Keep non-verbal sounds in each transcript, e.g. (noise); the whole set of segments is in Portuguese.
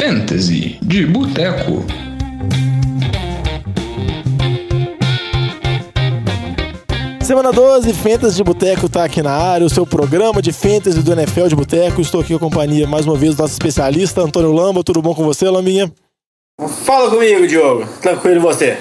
Fantasy de Boteco. Semana 12, Fantasy de Boteco tá aqui na área, o seu programa de Fantasy do NFL de Boteco. Estou aqui com a companhia, mais uma vez, do nosso especialista, Antônio Lamba. Tudo bom com você, Lambinha? Fala comigo, Diogo. Tranquilo e você?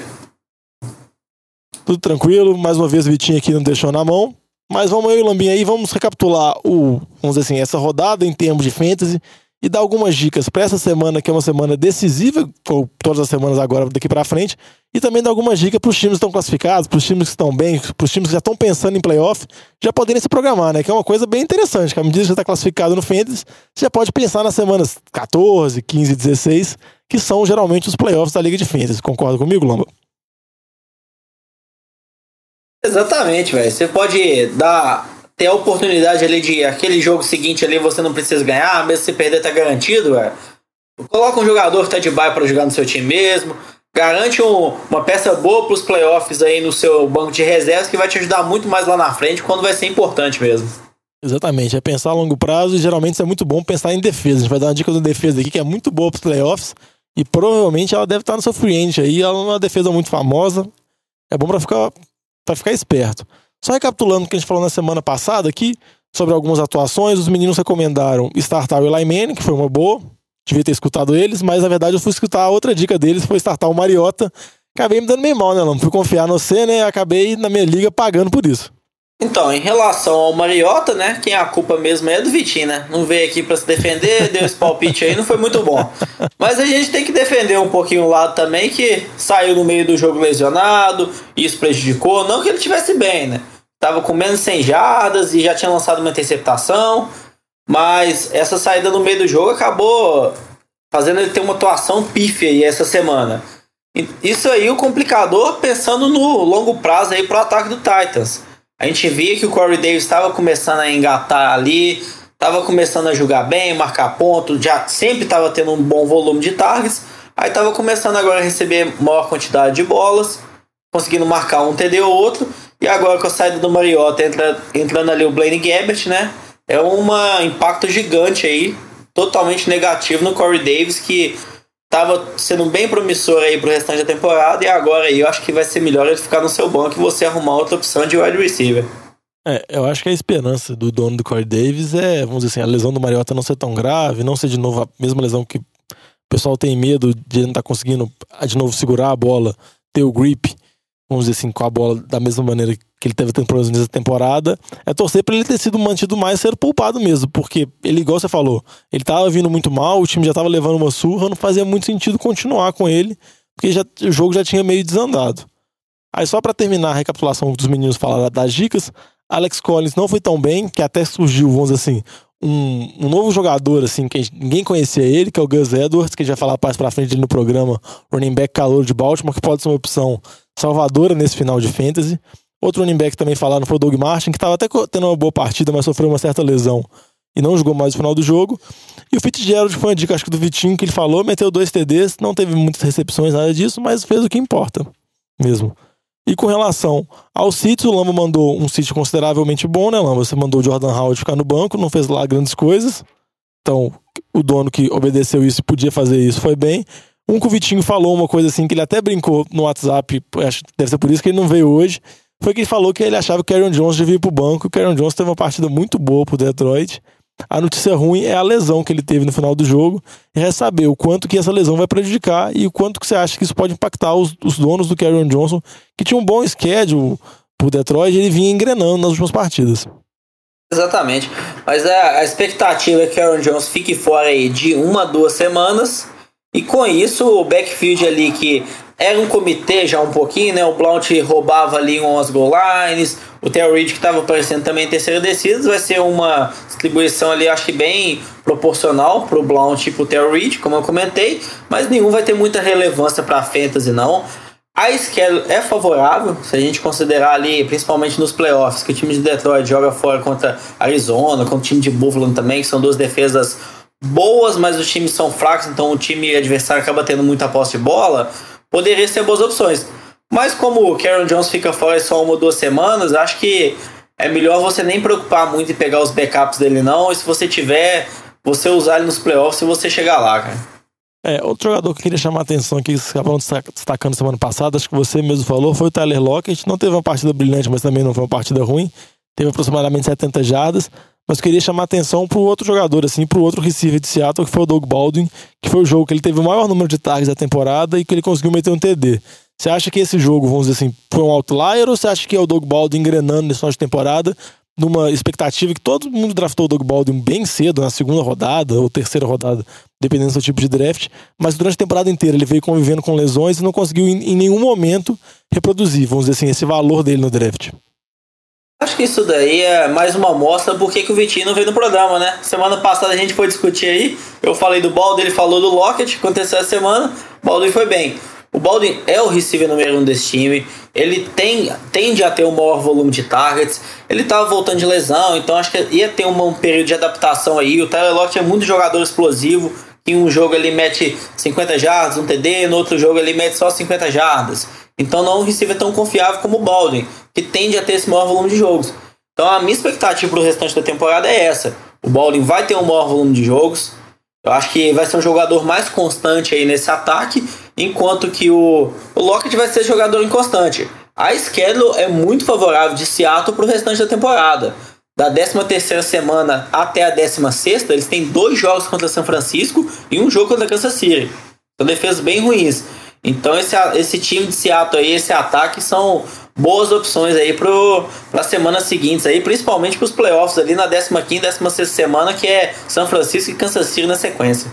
Tudo tranquilo. Mais uma vez, o Vitinho aqui não deixou na mão. Mas vamos aí, Lambinha, aí vamos recapitular o, vamos dizer assim, essa rodada em termos de fantasy e dar algumas dicas para essa semana, que é uma semana decisiva, ou todas as semanas agora daqui para frente, e também dar algumas dicas para os times que estão classificados, para os times que estão bem, para os times que já estão pensando em playoff, já poderem se programar, né? Que é uma coisa bem interessante, que à medida que você está classificado no fantasy, você já pode pensar nas semanas 14, 15, 16, que são geralmente os playoffs da Liga de Fantasy. Concorda comigo, Lamba? Exatamente, velho. Você pode dar ter a oportunidade ali de aquele jogo seguinte ali você não precisa ganhar, mesmo se perder tá garantido, velho. Coloca um jogador que tá de bye para jogar no seu time mesmo. Garante um, uma peça boa pros playoffs aí no seu banco de reservas que vai te ajudar muito mais lá na frente quando vai ser importante mesmo. Exatamente, é pensar a longo prazo e geralmente isso é muito bom pensar em defesa. A gente vai dar uma dica de defesa aqui que é muito boa pros playoffs e provavelmente ela deve estar no seu end aí. Ela é uma defesa muito famosa. É bom para ficar, ficar esperto. Só recapitulando o que a gente falou na semana passada aqui, sobre algumas atuações, os meninos recomendaram startar o Eli Manning, que foi uma boa, devia ter escutado eles, mas na verdade eu fui escutar a outra dica deles, foi startar o Mariota. Acabei me dando meio mal, né, Lama? Fui confiar no você, né? Acabei na minha liga pagando por isso. Então, em relação ao Mariota, né? Quem a culpa mesmo é do Vitinho, né? Não veio aqui para se defender, deu esse palpite aí, não foi muito bom. Mas a gente tem que defender um pouquinho o lado também, que saiu no meio do jogo lesionado, isso prejudicou. Não que ele tivesse bem, né? Tava com menos 100 jardas e já tinha lançado uma interceptação. Mas essa saída no meio do jogo acabou fazendo ele ter uma atuação pífia aí essa semana. Isso aí o complicador pensando no longo prazo aí pro ataque do Titans. A gente via que o Corey Davis estava começando a engatar ali, estava começando a jogar bem, marcar ponto, já sempre estava tendo um bom volume de targets. Aí estava começando agora a receber maior quantidade de bolas, conseguindo marcar um TD ou outro. E agora com a saída do Mariota entra, entrando ali o Blaine Gabbert, né? É um impacto gigante aí, totalmente negativo no Corey Davis, que tava sendo bem promissor aí pro restante da temporada e agora aí eu acho que vai ser melhor ele ficar no seu banco e você arrumar outra opção de wide receiver. É, eu acho que a esperança do dono do Corey Davis é, vamos dizer assim, a lesão do Mariota não ser tão grave, não ser de novo a mesma lesão que o pessoal tem medo de não estar tá conseguindo de novo segurar a bola, ter o grip, vamos dizer assim, com a bola da mesma maneira que ele teve tendo nessa temporada, é torcer para ele ter sido mantido mais ser poupado mesmo, porque ele, igual você falou, ele tava vindo muito mal, o time já tava levando uma surra, não fazia muito sentido continuar com ele, porque já, o jogo já tinha meio desandado. Aí só para terminar a recapitulação dos meninos falaram das dicas, Alex Collins não foi tão bem, que até surgiu, vamos dizer assim, um, um novo jogador, assim, que ninguém conhecia ele, que é o Gus Edwards, que a gente vai falar mais pra frente no programa, running back calor de Baltimore, que pode ser uma opção salvadora nesse final de fantasy. Outro running back também falaram foi o Doug Martin, que estava até tendo uma boa partida, mas sofreu uma certa lesão e não jogou mais no final do jogo. E o Fitzgerald foi uma dica, acho que do Vitinho, que ele falou, meteu dois TDs, não teve muitas recepções, nada disso, mas fez o que importa mesmo. E com relação ao sítio, o Lamba mandou um sítio consideravelmente bom, né, Lamba? Você mandou o Jordan Howard ficar no banco, não fez lá grandes coisas. Então, o dono que obedeceu isso e podia fazer isso foi bem. Um que o Vitinho falou uma coisa assim, que ele até brincou no WhatsApp, acho que deve ser por isso que ele não veio hoje, foi que ele falou que ele achava que o Aaron Jones devia ir pro banco. O Aaron Jones teve uma partida muito boa pro Detroit. A notícia ruim é a lesão que ele teve no final do jogo. É saber o quanto que essa lesão vai prejudicar e o quanto que você acha que isso pode impactar os, os donos do Aaron Johnson, que tinha um bom schedule pro Detroit e ele vinha engrenando nas últimas partidas. Exatamente. Mas a, a expectativa é que o Aaron Jones fique fora aí de uma, duas semanas. E com isso, o backfield ali que era um comitê já um pouquinho, né? O Blount roubava ali umas goal lines, o Terry Reid que estava aparecendo também em terceira descida, vai ser uma distribuição ali, acho que bem proporcional pro Blount e pro Terry Reid, como eu comentei, mas nenhum vai ter muita relevância para fantasy não. A schedule é favorável, se a gente considerar ali, principalmente nos playoffs, que o time de Detroit joga fora contra Arizona, contra o time de Buffalo também, que são duas defesas boas, mas os times são fracos, então o time adversário acaba tendo muita posse de bola poderia ser boas opções. Mas como o Karen Jones fica fora só uma ou duas semanas, acho que é melhor você nem preocupar muito em pegar os backups dele não. E se você tiver, você usar ele nos playoffs e você chegar lá, cara. É, outro jogador que eu queria chamar a atenção aqui, que vocês acabaram destacando semana passada, acho que você mesmo falou, foi o Tyler Lockett. Não teve uma partida brilhante, mas também não foi uma partida ruim. Teve aproximadamente 70 jardas. Mas queria chamar a atenção para o outro jogador, assim, para o outro receiver de Seattle, que foi o Doug Baldwin, que foi o jogo que ele teve o maior número de targets da temporada e que ele conseguiu meter um TD. Você acha que esse jogo, vamos dizer assim, foi um outlier ou você acha que é o Doug Baldwin engrenando nesse final de temporada numa expectativa que todo mundo draftou o Doug Baldwin bem cedo, na segunda rodada ou terceira rodada, dependendo do seu tipo de draft, mas durante a temporada inteira ele veio convivendo com lesões e não conseguiu em, em nenhum momento reproduzir, vamos dizer assim, esse valor dele no draft. Acho que isso daí é mais uma amostra por que o Vitinho não veio no programa, né? Semana passada a gente foi discutir aí, eu falei do Baldwin, ele falou do Lockett, aconteceu essa semana, o Baldwin foi bem. O Baldwin é o receiver número um desse time. Ele tem, tende a ter um maior volume de targets. Ele estava voltando de lesão, então acho que ia ter um, um período de adaptação aí. O Tyler Lockett é muito jogador explosivo. Em um jogo ele mete 50 jardas, um TD, no outro jogo ele mete só 50 jardas. Então não é um receiver tão confiável como o Baldwin, que tende a ter esse maior volume de jogos. Então a minha expectativa para o restante da temporada é essa. O Baldwin vai ter um maior volume de jogos. Eu acho que vai ser um jogador mais constante aí nesse ataque enquanto que o, o Lockett vai ser jogador inconstante. A schedule é muito favorável de Seattle para o restante da temporada. Da 13 semana até a 16, eles têm dois jogos contra São Francisco e um jogo contra Kansas City. São defesas bem ruins. Então esse, esse time de Seattle aí, esse ataque são boas opções aí para as semanas seguintes aí, principalmente para os playoffs ali na 15 e 16 semana, que é São Francisco e Kansas City na sequência.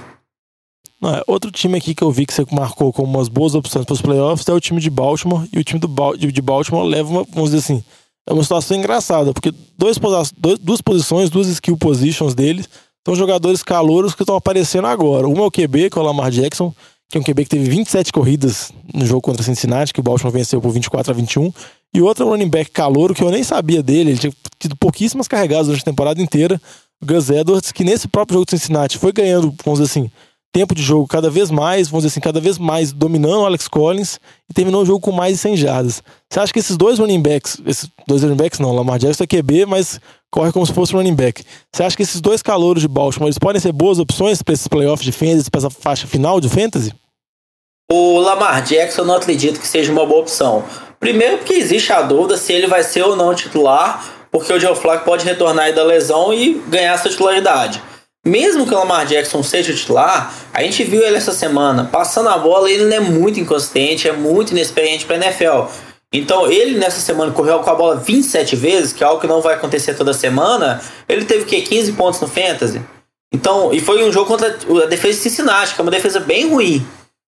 É, outro time aqui que eu vi que você marcou como umas boas opções para os playoffs é o time de Baltimore. E o time do ba de Baltimore leva uma, vamos dizer assim, é uma situação engraçada, porque dois, dois, duas posições, duas skill positions deles, são jogadores calouros que estão aparecendo agora. Uma é o QB, que é o Lamar Jackson, que é um QB que teve 27 corridas no jogo contra Cincinnati, que o Baltimore venceu por 24 a 21. E outro é um running back calouro, que eu nem sabia dele, ele tinha tido pouquíssimas carregadas durante a temporada inteira. O Gus Edwards, que nesse próprio jogo de Cincinnati foi ganhando, vamos dizer assim, tempo de jogo cada vez mais, vamos dizer assim, cada vez mais dominando o Alex Collins e terminou o jogo com mais de 100 jardas. Você acha que esses dois running backs, esses dois running backs não, Lamar Jackson é QB, mas corre como se fosse running back. Você acha que esses dois calouros de Baltimore, eles podem ser boas opções para esses playoffs de fantasy, para essa faixa final de fantasy? O Lamar Jackson eu não acredito que seja uma boa opção. Primeiro porque existe a dúvida se ele vai ser ou não titular, porque o Joe Flacco pode retornar da lesão e ganhar essa titularidade mesmo que o Lamar Jackson seja titular, a gente viu ele essa semana passando a bola, ele não é muito inconsistente, é muito inexperiente para NFL. Então, ele nessa semana correu com a bola 27 vezes, que é algo que não vai acontecer toda semana. Ele teve o quê? 15 pontos no Fantasy. Então, e foi um jogo contra a defesa de Cincinnati, que é uma defesa bem ruim.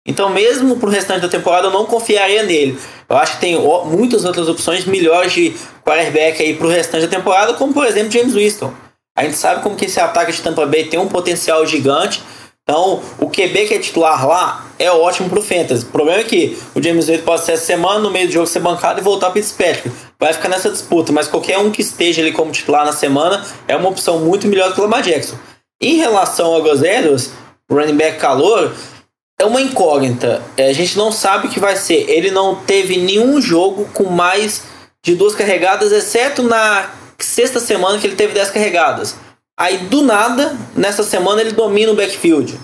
Então, mesmo pro restante da temporada, eu não confiaria nele. Eu acho que tem muitas outras opções melhores de quarterback aí pro restante da temporada, como por exemplo James Winston. A gente sabe como que esse ataque de Tampa Bay tem um potencial gigante. Então, o QB que é titular lá é ótimo pro Fantasy. O problema é que o James Wade pode ser essa semana, no meio do jogo ser bancado e voltar para Fitzpatrick. Vai ficar nessa disputa, mas qualquer um que esteja ali como titular na semana é uma opção muito melhor do que o Lamar Jackson. Em relação ao Gozeiros, o running back calor, é uma incógnita. É, a gente não sabe o que vai ser. Ele não teve nenhum jogo com mais de duas carregadas, exceto na sexta semana que ele teve 10 carregadas. Aí do nada, nessa semana ele domina o backfield.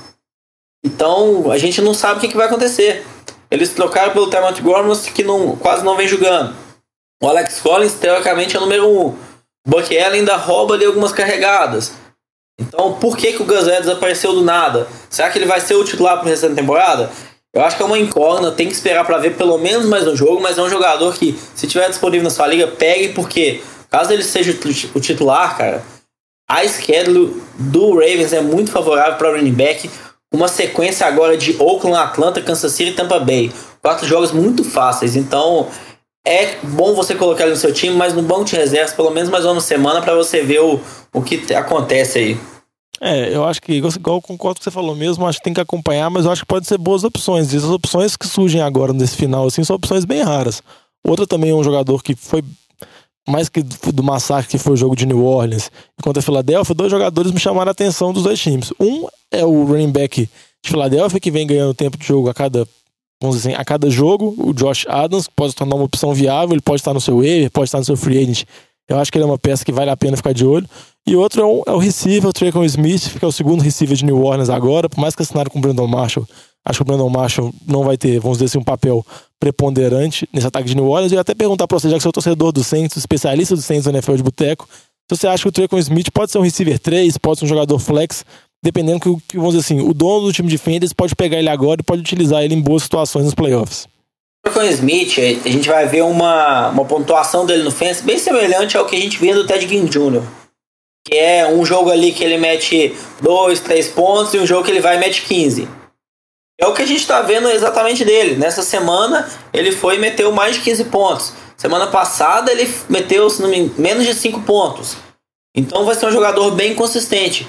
Então a gente não sabe o que, que vai acontecer. Eles trocaram pelo Termont Gormans que não, quase não vem jogando. O Alex Collins, teoricamente, é o número 1. Um. Buck Allen ainda rouba ali algumas carregadas. Então, por que, que o Gus desapareceu do nada? Será que ele vai ser o titular pro resto da temporada? Eu acho que é uma incógnita, tem que esperar para ver pelo menos mais um jogo, mas é um jogador que, se tiver disponível na sua liga, pegue, porque Caso ele seja o titular, cara, a schedule do Ravens é muito favorável para o running back. Uma sequência agora de Oakland, Atlanta, Kansas City e Tampa Bay. Quatro jogos muito fáceis. Então é bom você colocar ele no seu time, mas no banco de reservas, pelo menos mais uma semana, para você ver o, o que acontece aí. É, eu acho que, igual eu concordo com o que você falou mesmo, acho que tem que acompanhar, mas eu acho que pode ser boas opções. E as opções que surgem agora nesse final, assim, são opções bem raras. Outra também é um jogador que foi mais que do massacre que foi o jogo de New Orleans contra a Filadélfia, dois jogadores me chamaram a atenção dos dois times. Um é o running back de Filadélfia, que vem ganhando tempo de jogo a cada, vamos dizer assim, a cada jogo. O Josh Adams pode se tornar uma opção viável, ele pode estar no seu waiver, pode estar no seu free agent Eu acho que ele é uma peça que vale a pena ficar de olho. E outro é o, é o receiver, o Traycon Smith, que é o segundo receiver de New Orleans agora, por mais que assinaram com o Brandon Marshall. Acho que o Brandon Marshall não vai ter, vamos dizer assim, um papel preponderante nesse ataque de New Orleans. Eu ia até perguntar pra você, já que você é o torcedor do Saints, especialista do Saints do NFL de boteco, se você acha que o Traycon Smith pode ser um receiver 3, pode ser um jogador flex, dependendo que, que, vamos dizer assim, o dono do time de Fenders pode pegar ele agora e pode utilizar ele em boas situações nos playoffs. Traycon Smith, a gente vai ver uma, uma pontuação dele no Fence bem semelhante ao que a gente vê do Ted Ginn Jr., que é um jogo ali que ele mete 2, 3 pontos e um jogo que ele vai e mete 15. É o que a gente está vendo exatamente dele. Nessa semana ele foi e meteu mais de 15 pontos. Semana passada ele meteu, menos de 5 pontos. Então vai ser um jogador bem consistente.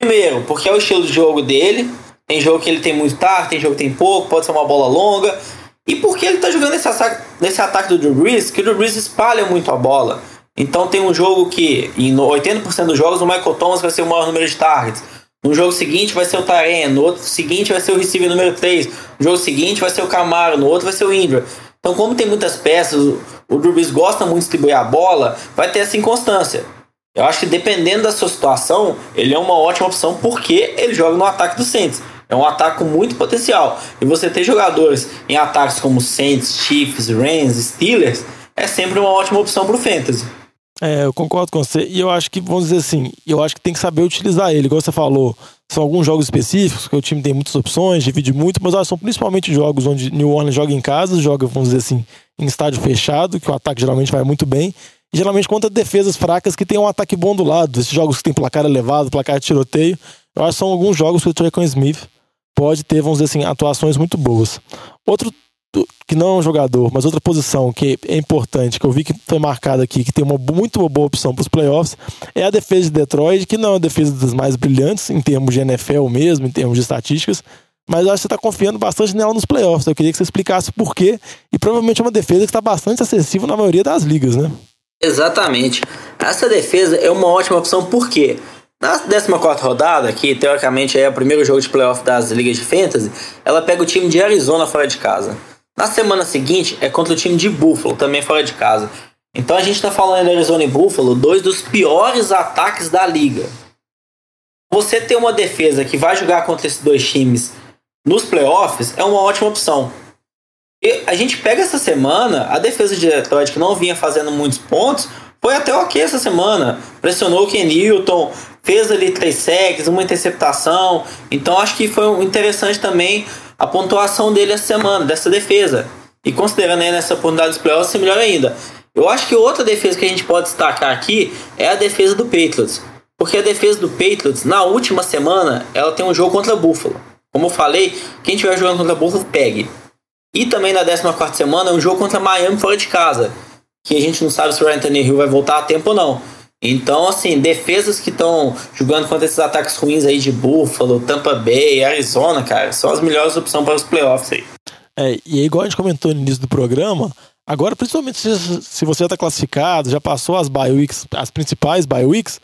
Primeiro, porque é o estilo de jogo dele. Tem jogo que ele tem muito tarde, tem jogo que tem pouco, pode ser uma bola longa. E porque ele está jogando nesse ataque, nesse ataque do Drew Brees, que o Drew Brees espalha muito a bola. Então tem um jogo que, em 80% dos jogos, o Michael Thomas vai ser o maior número de targets. No jogo seguinte vai ser o Taren, no outro seguinte vai ser o receiver número 3, no jogo seguinte vai ser o Camaro, no outro vai ser o Indra. Então, como tem muitas peças, o Brees gosta muito de distribuir a bola, vai ter essa inconstância. Eu acho que dependendo da sua situação, ele é uma ótima opção porque ele joga no ataque do Saints. É um ataque com muito potencial. E você ter jogadores em ataques como Saints, Chiefs, Rams, Steelers é sempre uma ótima opção para o Fantasy. É, eu concordo com você. E eu acho que, vamos dizer assim, eu acho que tem que saber utilizar ele. Igual você falou, são alguns jogos específicos, que o time tem muitas opções, divide muito, mas são principalmente jogos onde New Orleans joga em casa, joga, vamos dizer assim, em estádio fechado, que o ataque geralmente vai muito bem. E geralmente contra defesas fracas que tem um ataque bom do lado. Esses jogos que tem placar elevado, placar de tiroteio. Eu acho que são alguns jogos que o Traycon Smith pode ter, vamos dizer assim, atuações muito boas. Outro que não é um jogador, mas outra posição que é importante, que eu vi que foi marcada aqui, que tem uma muito boa opção para os playoffs, é a defesa de Detroit, que não é uma defesa das mais brilhantes em termos de NFL mesmo, em termos de estatísticas, mas eu acho que você está confiando bastante nela nos playoffs. Eu queria que você explicasse por quê, e provavelmente é uma defesa que está bastante acessível na maioria das ligas, né? Exatamente. Essa defesa é uma ótima opção, por quê? Na 14 rodada, que teoricamente é o primeiro jogo de playoff das ligas de fantasy, ela pega o time de Arizona fora de casa. Na semana seguinte é contra o time de Buffalo, também fora de casa. Então a gente está falando de Arizona e Buffalo, dois dos piores ataques da liga. Você ter uma defesa que vai jogar contra esses dois times nos playoffs é uma ótima opção. E a gente pega essa semana, a defesa de Detroit, que não vinha fazendo muitos pontos, foi até ok essa semana. Pressionou o Ken Newton, fez ali três sacks, uma interceptação. Então acho que foi interessante também a pontuação dele essa semana, dessa defesa. E considerando aí nessa oportunidade dos playoffs, é melhor ainda. Eu acho que outra defesa que a gente pode destacar aqui é a defesa do Patriots. Porque a defesa do Patriots, na última semana, ela tem um jogo contra Buffalo. Como eu falei, quem estiver jogando contra Buffalo, pegue. E também na 14 semana é um jogo contra Miami fora de casa. Que a gente não sabe se o Ryan Hill vai voltar a tempo ou não. Então, assim, defesas que estão jogando contra esses ataques ruins aí de Buffalo, Tampa Bay, Arizona, cara, são as melhores opções para os playoffs aí. É, e é igual a gente comentou no início do programa, agora, principalmente se, se você já está classificado, já passou as bye weeks, as principais bye weeks,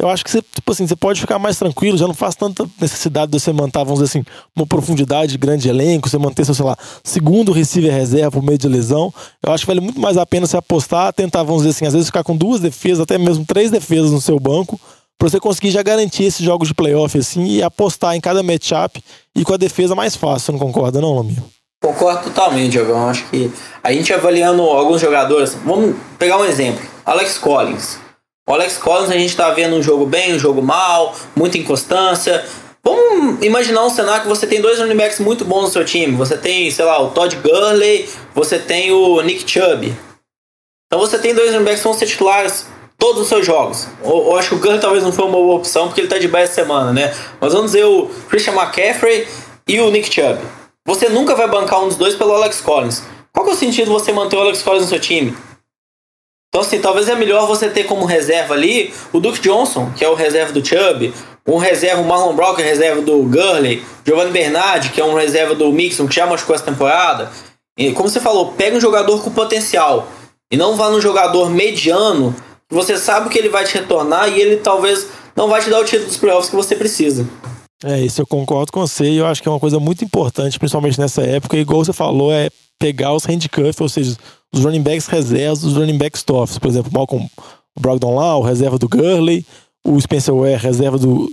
eu acho que você, tipo assim, você pode ficar mais tranquilo, já não faz tanta necessidade de você manter, vamos dizer assim, uma profundidade grande de elenco, você manter seu, sei lá, segundo receiver reserva por meio de lesão. Eu acho que vale muito mais a pena você apostar, tentar, vamos dizer assim, às vezes ficar com duas defesas, até mesmo três defesas no seu banco, para você conseguir já garantir esses jogos de playoff assim e apostar em cada matchup e com a defesa mais fácil, você não concorda não, Lamir? Concordo totalmente, Diogão. Acho que a gente avaliando alguns jogadores, vamos pegar um exemplo, Alex Collins. O Alex Collins a gente está vendo um jogo bem, um jogo mal, muita inconstância. Vamos imaginar um cenário que você tem dois running backs muito bons no seu time. Você tem, sei lá, o Todd Gurley, você tem o Nick Chubb. Então você tem dois running backs que vão ser titulares todos os seus jogos. Eu, eu acho que o Gurley talvez não foi uma boa opção porque ele está de baixa semana, né? Mas vamos dizer o Christian McCaffrey e o Nick Chubb. Você nunca vai bancar um dos dois pelo Alex Collins. Qual que é o sentido você manter o Alex Collins no seu time? Então, assim, talvez é melhor você ter como reserva ali o Duke Johnson, que é o reserva do Chubb, um reserva, o Marlon Brown, que é reserva do Gurley, Giovanni Bernardi, que é um reserva do Mixon, que já machucou essa temporada. E, como você falou, pega um jogador com potencial e não vá num jogador mediano, que você sabe que ele vai te retornar e ele talvez não vai te dar o título dos playoffs que você precisa. É, isso eu concordo com você e eu acho que é uma coisa muito importante, principalmente nessa época. E igual você falou, é pegar os handcuffs, ou seja, os running backs reservas, os running backs tops. Por exemplo, Malcolm Brogdon lá, o reserva do Gurley, o Spencer Ware, reserva do.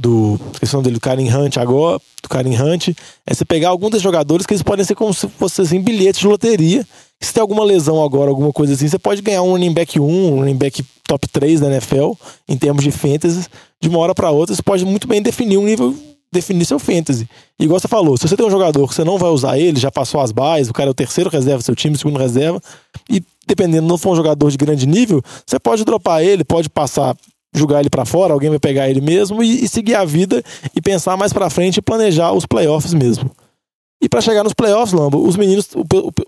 do dele, do Karen Hunt agora, do Karen Hunt. É você pegar alguns desses jogadores que eles podem ser como se fossem assim, bilhetes de loteria. Se tem alguma lesão agora, alguma coisa assim, você pode ganhar um running back 1, um running back top 3 da NFL, em termos de fantasy, de uma hora para outra. Você pode muito bem definir um nível definir seu fantasy. E igual você falou, se você tem um jogador que você não vai usar ele, já passou as bases, o cara é o terceiro reserva do seu time, segundo reserva, e dependendo, não for um jogador de grande nível, você pode dropar ele, pode passar, jogar ele para fora, alguém vai pegar ele mesmo e, e seguir a vida e pensar mais para frente e planejar os playoffs mesmo. E para chegar nos playoffs, Lambo, os meninos,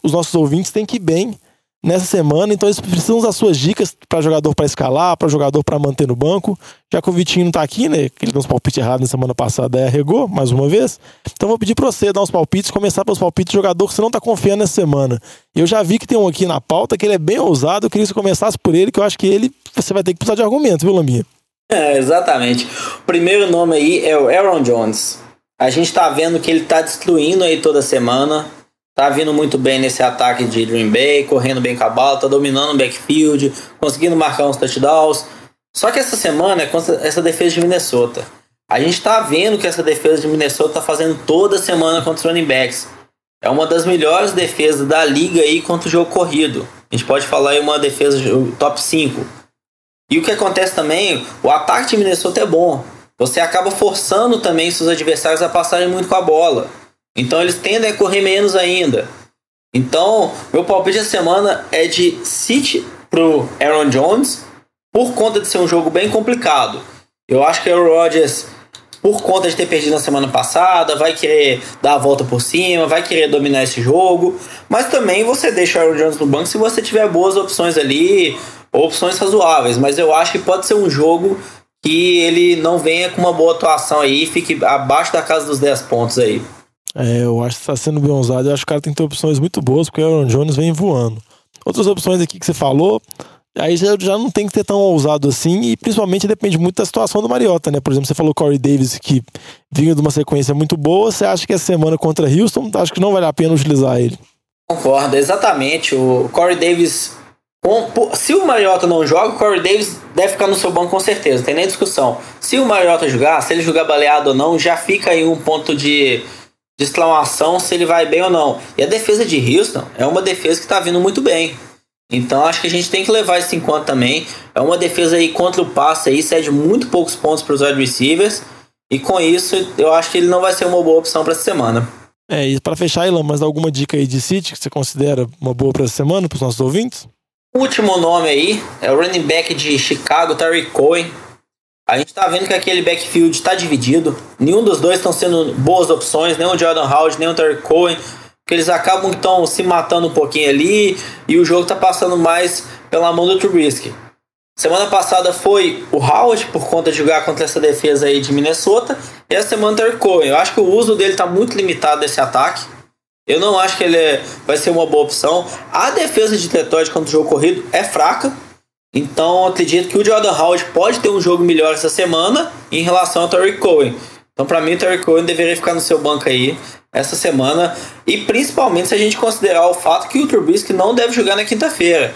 os nossos ouvintes têm que ir bem nessa semana, então eles precisam das suas dicas para jogador para escalar, para jogador para manter no banco. Já que o Vitinho não tá aqui, né? Ele deu uns palpites errados na semana passada e arregou mais uma vez. Então vou pedir para você dar uns palpites, começar pelos palpites de jogador que você não tá confiando nessa semana. Eu já vi que tem um aqui na pauta que ele é bem ousado, eu queria que você começasse por ele, que eu acho que ele você vai ter que precisar de argumentos, viu, Lambinha? É, exatamente. O primeiro nome aí é o Aaron Jones. A gente tá vendo que ele tá destruindo aí toda semana Tá vindo muito bem nesse ataque de Green Bay, correndo bem com a bola, tá dominando o backfield, conseguindo marcar uns touchdowns. Só que essa semana é contra essa defesa de Minnesota. A gente tá vendo que essa defesa de Minnesota tá fazendo toda semana contra os running backs. É uma das melhores defesas da liga aí contra o jogo corrido. A gente pode falar aí uma defesa top 5. E o que acontece também, o ataque de Minnesota é bom. Você acaba forçando também seus adversários a passarem muito com a bola. Então eles tendem a correr menos ainda. Então, meu palpite da semana é de City pro Aaron Jones, por conta de ser um jogo bem complicado. Eu acho que o Rodgers, por conta de ter perdido na semana passada, vai querer dar a volta por cima, vai querer dominar esse jogo. Mas também você deixa o Aaron Jones no banco se você tiver boas opções ali, opções razoáveis. Mas eu acho que pode ser um jogo que ele não venha com uma boa atuação aí, fique abaixo da casa dos 10 pontos aí. É, eu acho que está sendo bem usado. Eu acho que o cara tem que ter opções muito boas, porque o Aaron Jones vem voando. Outras opções aqui que você falou, aí já, já não tem que ter tão ousado assim, e principalmente depende muito da situação do Mariota, né? Por exemplo, você falou Corey Davis que vinha de uma sequência muito boa. Você acha que essa semana contra Houston, acho que não vale a pena utilizar ele? Concordo, exatamente. O Corey Davis. Se o Mariota não joga, o Corey Davis deve ficar no seu banco com certeza, não tem nem discussão. Se o Mariota jogar, se ele jogar baleado ou não, já fica aí um ponto de de exclamação se ele vai bem ou não. E a defesa de Houston é uma defesa que está vindo muito bem. Então acho que a gente tem que levar isso em conta também. É uma defesa aí contra o passe aí, cede muito poucos pontos para os wide receivers. E com isso, eu acho que ele não vai ser uma boa opção para essa semana. É, e para fechar, Ilan, mas alguma dica aí de City que você considera uma boa para essa semana para os nossos ouvintes? O último nome aí é o running back de Chicago, Terry Cohen. A gente tá vendo que aquele backfield está dividido. Nenhum dos dois estão sendo boas opções, nem o Jordan Howard, nem o Terry Cohen. Porque eles acabam estão se matando um pouquinho ali e o jogo tá passando mais pela mão do Trubisky. Semana passada foi o Howard por conta de jogar contra essa defesa aí de Minnesota. E a semana Terry Cohen. Eu acho que o uso dele tá muito limitado nesse ataque. Eu não acho que ele é, vai ser uma boa opção. A defesa de Detroit contra o jogo corrido é fraca. Então acredito que o Jordan Howard pode ter um jogo melhor essa semana em relação ao Terry Cohen. Então para mim o Terry Cohen deveria ficar no seu banco aí essa semana e principalmente se a gente considerar o fato que o Trubisky não deve jogar na quinta-feira.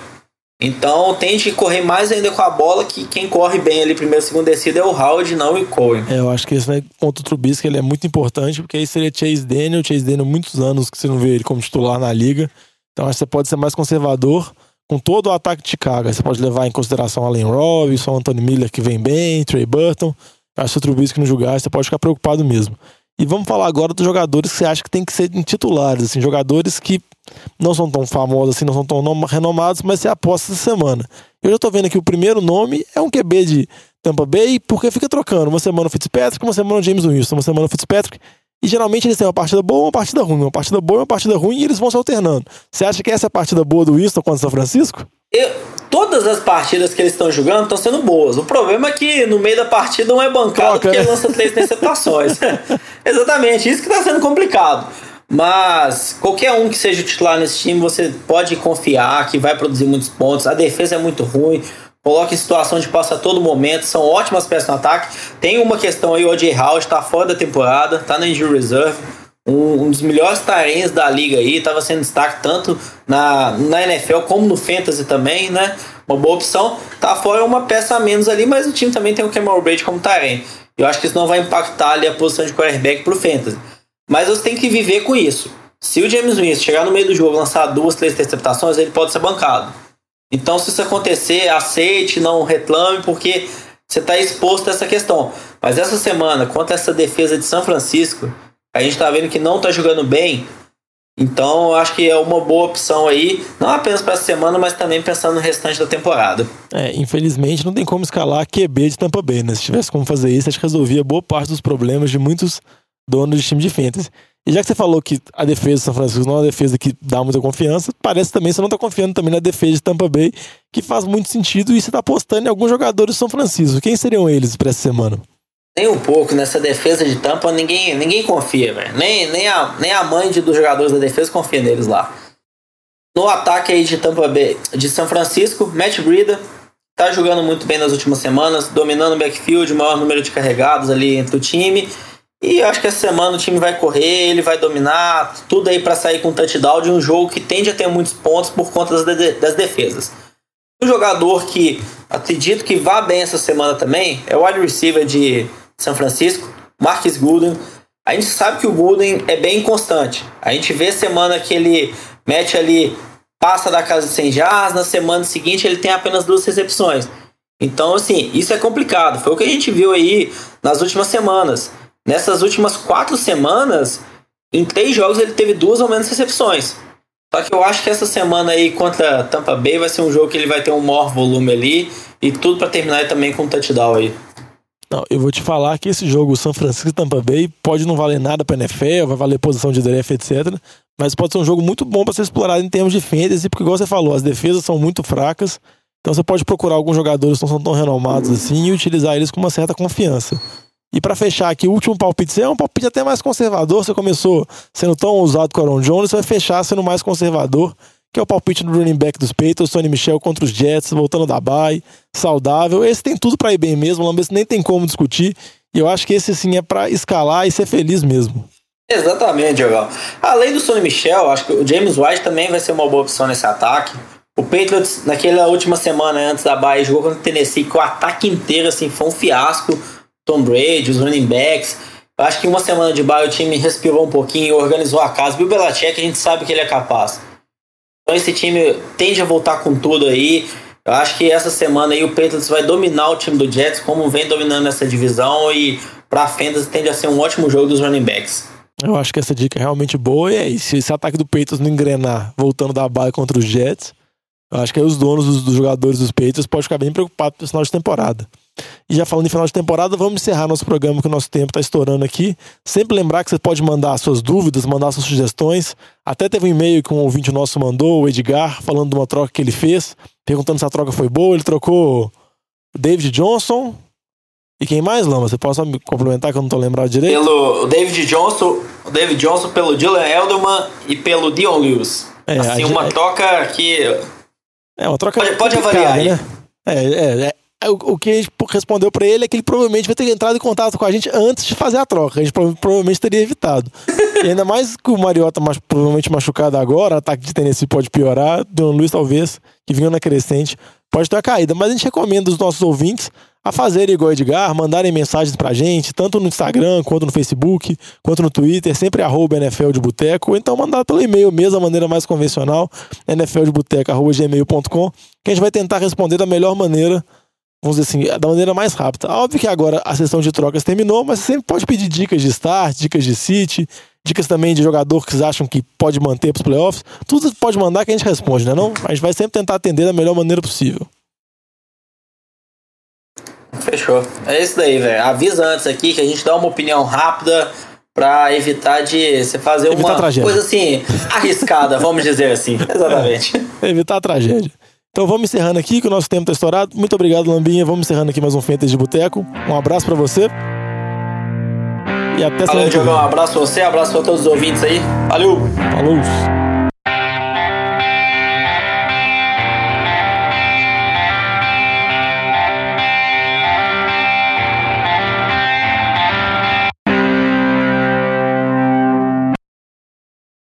Então tente correr mais ainda com a bola, que quem corre bem ali primeiro, segundo descida é o Howard, não o Cohen. É, eu acho que esse né, ponto do Trubisky ele é muito importante, porque aí seria Chase Daniel, Chase Daniel muitos anos que você não vê ele como titular na liga. Então acho que você pode ser mais conservador com todo o ataque de Chicago. Você pode levar em consideração Allen Robinson, Anthony Miller que vem bem, Trey Burton. Acho que o Trubisky não jogar, você pode ficar preocupado mesmo. E vamos falar agora dos jogadores que você acha que tem que ser titulares, assim, jogadores que não são tão famosos assim, não são tão renomados, mas você aposta essa semana. Eu já tô vendo aqui o primeiro nome é um QB de Tampa Bay, porque fica trocando. Uma semana o Fitzpatrick, uma semana o James Winston, uma semana o Fitzpatrick. E geralmente eles têm uma partida boa uma partida ruim, uma partida boa e uma partida ruim e eles vão se alternando. Você acha que essa é a partida boa do Winston contra o São Francisco? Eu, todas as partidas que eles estão jogando estão sendo boas. O problema é que no meio da partida um é bancado Troca, porque né? lança três (laughs) interceptações. (laughs) Exatamente, isso que está sendo complicado. Mas qualquer um que seja titular nesse time, você pode confiar que vai produzir muitos pontos. A defesa é muito ruim coloca em situação de passo a todo momento, são ótimas peças no ataque. Tem uma questão aí, o O.J. House está fora da temporada, está na injury reserve. um, um dos melhores tarens da liga aí, estava sendo destaque tanto na, na NFL como no Fantasy também, né? Uma boa opção. Tá fora uma peça a menos ali, mas o time também tem o Cameron Brady como tarém. Eu acho que isso não vai impactar ali a posição de quarterback pro Fantasy. Mas você tem que viver com isso. Se o James Winston chegar no meio do jogo lançar duas, três interceptações, ele pode ser bancado. Então, se isso acontecer, aceite, não reclame, porque você está exposto a essa questão. Mas essa semana, contra essa defesa de São Francisco, a gente está vendo que não está jogando bem. Então, eu acho que é uma boa opção aí, não apenas para essa semana, mas também pensando no restante da temporada. É, infelizmente não tem como escalar QB de Tampa Bay, né? Se tivesse como fazer isso, acho que resolvia boa parte dos problemas de muitos donos de time de fantasy. E já que você falou que a defesa de São Francisco não é uma defesa que dá muita confiança, parece também que você não está confiando também na defesa de Tampa Bay, que faz muito sentido, e você está apostando em alguns jogadores de São Francisco. Quem seriam eles para essa semana? Nem um pouco, nessa defesa de Tampa ninguém, ninguém confia, velho. Nem, nem, a, nem a mãe de, dos jogadores da defesa confia neles lá. No ataque aí de Tampa Bay, de São Francisco, Matt Breida tá jogando muito bem nas últimas semanas, dominando o backfield, maior número de carregados ali entre o time. E acho que essa semana o time vai correr, ele vai dominar, tudo aí para sair com touchdown de um jogo que tende a ter muitos pontos por conta das, de das defesas. Um jogador que acredito que vá bem essa semana também é o wide receiver de São Francisco, Marcus Gooden. A gente sabe que o Gooden é bem constante. A gente vê semana que ele mete ali, passa da casa de 100 jazz, na semana seguinte ele tem apenas duas recepções. Então, assim, isso é complicado. Foi o que a gente viu aí nas últimas semanas. Nessas últimas quatro semanas, em três jogos ele teve duas ou menos recepções. Só que eu acho que essa semana aí contra Tampa Bay vai ser um jogo que ele vai ter um maior volume ali e tudo para terminar também com um touchdown aí. Não, eu vou te falar que esse jogo São Francisco e Tampa Bay pode não valer nada para NFL, vai valer posição de draft, etc. Mas pode ser um jogo muito bom para ser explorado em termos de fantasy, porque igual você falou, as defesas são muito fracas. Então você pode procurar alguns jogadores que não são tão renomados assim e utilizar eles com uma certa confiança. E para fechar aqui, o último palpite é um palpite até mais conservador. Você começou sendo tão ousado com o Aaron Jones, você vai fechar sendo mais conservador, que é o palpite do running back dos Patriots, Tony Michel contra os Jets, voltando da bye, saudável. Esse tem tudo para ir bem mesmo, o nem tem como discutir. E eu acho que esse sim é para escalar e ser feliz mesmo. Exatamente, Diogão. Além do Sonny Michel, acho que o James White também vai ser uma boa opção nesse ataque. O Patriots, naquela última semana antes da bye, jogou contra o Tennessee, que o ataque inteiro assim, foi um fiasco. Tom Brady, os running backs. Eu acho que uma semana de bye o time respirou um pouquinho, organizou a casa. Bill Belichick, a gente sabe que ele é capaz. Então esse time tende a voltar com tudo aí. Eu acho que essa semana aí o Patriots vai dominar o time do Jets, como vem dominando essa divisão e para a Fantasy tende a ser um ótimo jogo dos running backs. Eu acho que essa dica é realmente boa e é isso. Se esse ataque do Patriots não engrenar, voltando da bye contra os Jets, eu acho que aí os donos dos, dos jogadores dos Patriots podem ficar bem preocupados o final de temporada. E já falando em final de temporada, vamos encerrar nosso programa que o nosso tempo está estourando aqui. Sempre lembrar que você pode mandar suas dúvidas, mandar suas sugestões. Até teve um e-mail que um ouvinte nosso mandou, o Edgar, falando de uma troca que ele fez, perguntando se a troca foi boa. Ele trocou David Johnson. E quem mais, Lama? Você pode só me complementar que eu não estou lembrado direito? Pelo David Johnson, David Johnson pelo Dylan Elderman e pelo Dion Lewis. É, assim, uma troca que. É, uma troca. Pode, pode avaliar aí. Né? É, é, é, é, o, que a gente respondeu para ele é que ele provavelmente vai ter entrado em contato com a gente antes de fazer a troca. A gente provavelmente teria evitado. e ainda mais que o Mariota mas, provavelmente machucado agora, ataque de Tennessee pode piorar. Don Luiz, talvez, que vinha na crescente, pode ter uma caída. Mas a gente recomenda os nossos ouvintes a fazerem igual Edgar, mandarem mensagens pra gente, tanto no Instagram, quanto no Facebook, quanto no Twitter, sempre arroba NFL de Boteco, ou então mandar pelo e-mail mesmo, a maneira mais convencional, nfldeboteco.gmail.com, que a gente vai tentar responder da melhor maneira vamos dizer assim, da maneira mais rápida. Óbvio que agora a sessão de trocas terminou, mas você sempre pode pedir dicas de start, dicas de City, dicas também de jogador que vocês acham que pode manter para os playoffs. Tudo pode mandar que a gente responde, né? Não? A gente vai sempre tentar atender da melhor maneira possível. Fechou. É isso daí, velho. Avisa antes aqui que a gente dá uma opinião rápida para evitar de você fazer evitar uma coisa assim arriscada, vamos dizer assim. (laughs) Exatamente. É, evitar a tragédia. Então vamos encerrando aqui, que o nosso tempo está estourado. Muito obrigado, Lambinha. Vamos encerrando aqui mais um Fentes de Boteco. Um abraço para você. E até semana. Valeu, Diogão. Um abraço pra você, abraço para todos os ouvintes aí. Valeu! Falou!